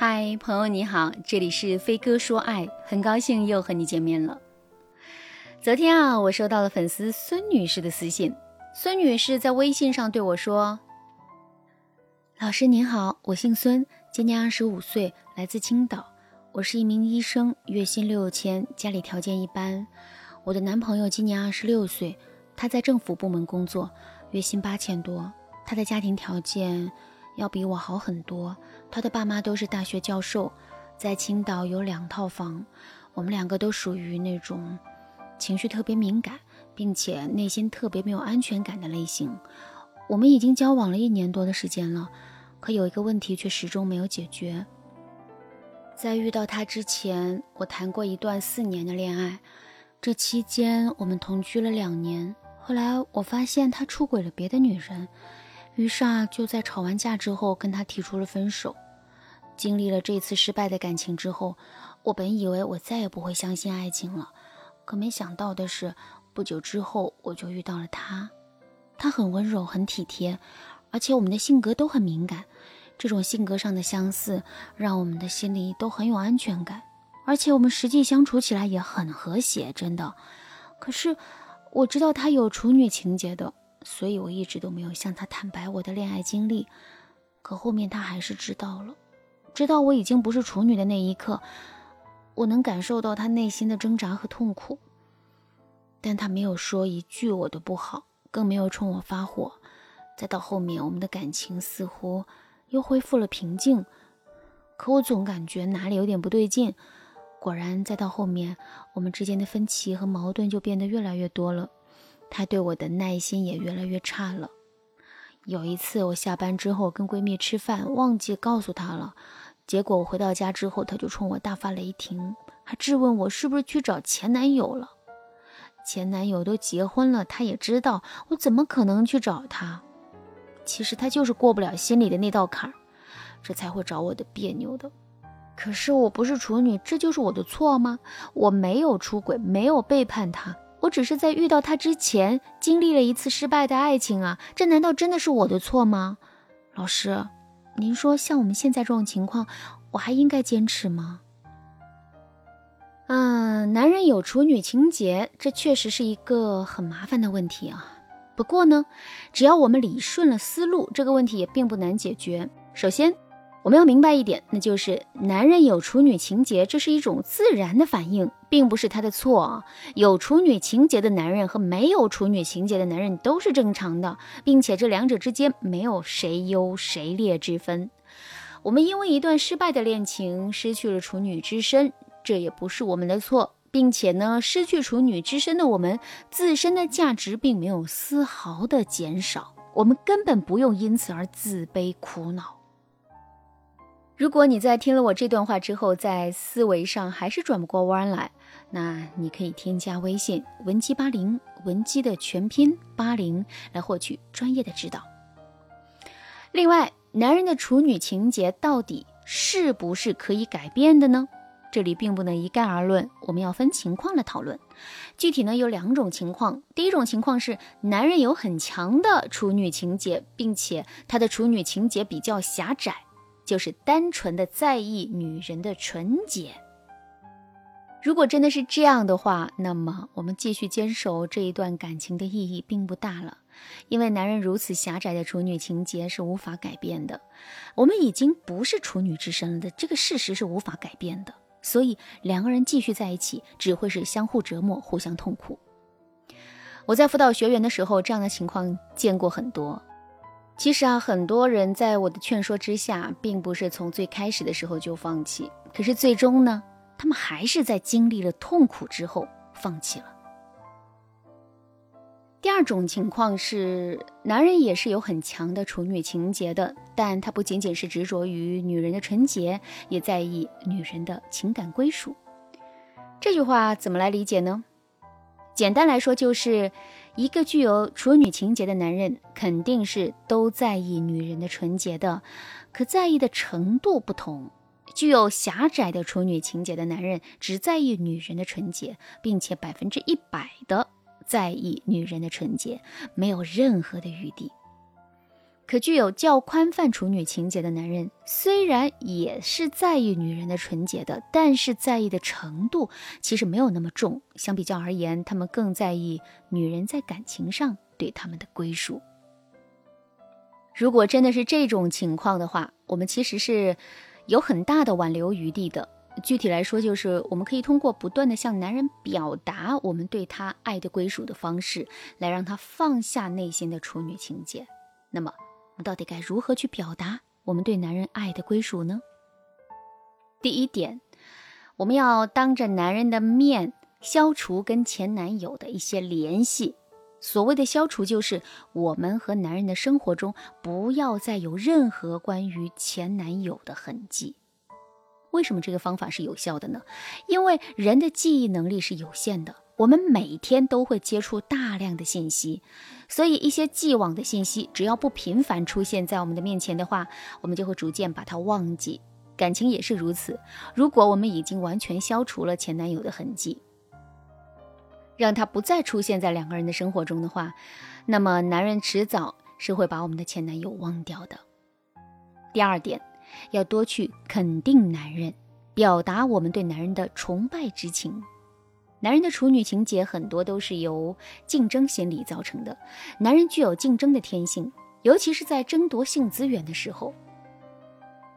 嗨，朋友你好，这里是飞哥说爱，很高兴又和你见面了。昨天啊，我收到了粉丝孙女士的私信。孙女士在微信上对我说：“老师您好，我姓孙，今年二十五岁，来自青岛。我是一名医生，月薪六千，家里条件一般。我的男朋友今年二十六岁，他在政府部门工作，月薪八千多。他的家庭条件要比我好很多。他的爸妈都是大学教授，在青岛有两套房。我们两个都属于那种情绪特别敏感。”并且内心特别没有安全感的类型，我们已经交往了一年多的时间了，可有一个问题却始终没有解决。在遇到他之前，我谈过一段四年的恋爱，这期间我们同居了两年。后来我发现他出轨了别的女人，于是啊，就在吵完架之后跟他提出了分手。经历了这次失败的感情之后，我本以为我再也不会相信爱情了，可没想到的是。不久之后，我就遇到了他。他很温柔，很体贴，而且我们的性格都很敏感。这种性格上的相似，让我们的心里都很有安全感。而且我们实际相处起来也很和谐，真的。可是我知道他有处女情节的，所以我一直都没有向他坦白我的恋爱经历。可后面他还是知道了，知道我已经不是处女的那一刻，我能感受到他内心的挣扎和痛苦。但他没有说一句我的不好，更没有冲我发火。再到后面，我们的感情似乎又恢复了平静，可我总感觉哪里有点不对劲。果然，再到后面，我们之间的分歧和矛盾就变得越来越多了，他对我的耐心也越来越差了。有一次，我下班之后跟闺蜜吃饭，忘记告诉她了，结果我回到家之后，她就冲我大发雷霆，还质问我是不是去找前男友了。前男友都结婚了，他也知道我怎么可能去找他。其实他就是过不了心里的那道坎儿，这才会找我的别扭的。可是我不是处女，这就是我的错吗？我没有出轨，没有背叛他，我只是在遇到他之前经历了一次失败的爱情啊！这难道真的是我的错吗？老师，您说像我们现在这种情况，我还应该坚持吗？嗯，男人有处女情节，这确实是一个很麻烦的问题啊。不过呢，只要我们理顺了思路，这个问题也并不难解决。首先，我们要明白一点，那就是男人有处女情节，这是一种自然的反应，并不是他的错啊。有处女情节的男人和没有处女情节的男人都是正常的，并且这两者之间没有谁优谁劣之分。我们因为一段失败的恋情失去了处女之身。这也不是我们的错，并且呢，失去处女之身的我们自身的价值并没有丝毫的减少，我们根本不用因此而自卑苦恼。如果你在听了我这段话之后，在思维上还是转不过弯来，那你可以添加微信文姬八零，文姬的全拼八零，来获取专业的指导。另外，男人的处女情节到底是不是可以改变的呢？这里并不能一概而论，我们要分情况来讨论。具体呢有两种情况，第一种情况是男人有很强的处女情节，并且他的处女情节比较狭窄，就是单纯的在意女人的纯洁。如果真的是这样的话，那么我们继续坚守这一段感情的意义并不大了，因为男人如此狭窄的处女情节是无法改变的。我们已经不是处女之身了的这个事实是无法改变的。所以两个人继续在一起，只会是相互折磨、互相痛苦。我在辅导学员的时候，这样的情况见过很多。其实啊，很多人在我的劝说之下，并不是从最开始的时候就放弃，可是最终呢，他们还是在经历了痛苦之后放弃了。第二种情况是，男人也是有很强的处女情节的，但他不仅仅是执着于女人的纯洁，也在意女人的情感归属。这句话怎么来理解呢？简单来说，就是一个具有处女情节的男人，肯定是都在意女人的纯洁的，可在意的程度不同。具有狭窄的处女情节的男人，只在意女人的纯洁，并且百分之一百的。在意女人的纯洁，没有任何的余地。可具有较宽泛处女情节的男人，虽然也是在意女人的纯洁的，但是在意的程度其实没有那么重。相比较而言，他们更在意女人在感情上对他们的归属。如果真的是这种情况的话，我们其实是有很大的挽留余地的。具体来说，就是我们可以通过不断的向男人表达我们对他爱的归属的方式，来让他放下内心的处女情节。那么。到底该如何去表达我们对男人爱的归属呢？第一点，我们要当着男人的面消除跟前男友的一些联系。所谓的消除，就是我们和男人的生活中不要再有任何关于前男友的痕迹。为什么这个方法是有效的呢？因为人的记忆能力是有限的。我们每天都会接触大量的信息，所以一些既往的信息，只要不频繁出现在我们的面前的话，我们就会逐渐把它忘记。感情也是如此。如果我们已经完全消除了前男友的痕迹，让他不再出现在两个人的生活中的话，那么男人迟早是会把我们的前男友忘掉的。第二点，要多去肯定男人，表达我们对男人的崇拜之情。男人的处女情节很多都是由竞争心理造成的。男人具有竞争的天性，尤其是在争夺性资源的时候。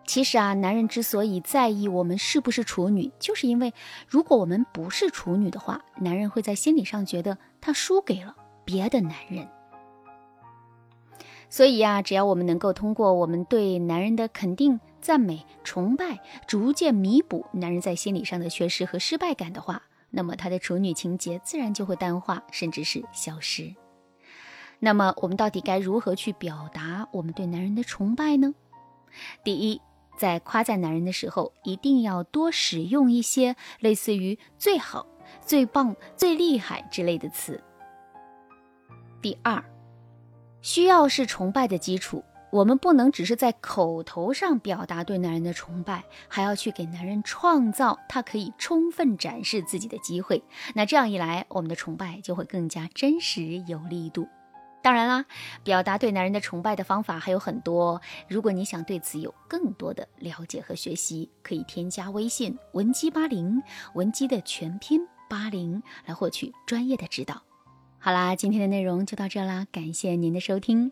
其实啊，男人之所以在意我们是不是处女，就是因为如果我们不是处女的话，男人会在心理上觉得他输给了别的男人。所以呀，只要我们能够通过我们对男人的肯定、赞美、崇拜，逐渐弥补男人在心理上的缺失和失败感的话。那么他的处女情节自然就会淡化，甚至是消失。那么我们到底该如何去表达我们对男人的崇拜呢？第一，在夸赞男人的时候，一定要多使用一些类似于“最好”“最棒”“最厉害”之类的词。第二，需要是崇拜的基础。我们不能只是在口头上表达对男人的崇拜，还要去给男人创造他可以充分展示自己的机会。那这样一来，我们的崇拜就会更加真实有力度。当然啦，表达对男人的崇拜的方法还有很多。如果你想对此有更多的了解和学习，可以添加微信文姬八零，文姬的全拼八零，来获取专业的指导。好啦，今天的内容就到这啦，感谢您的收听。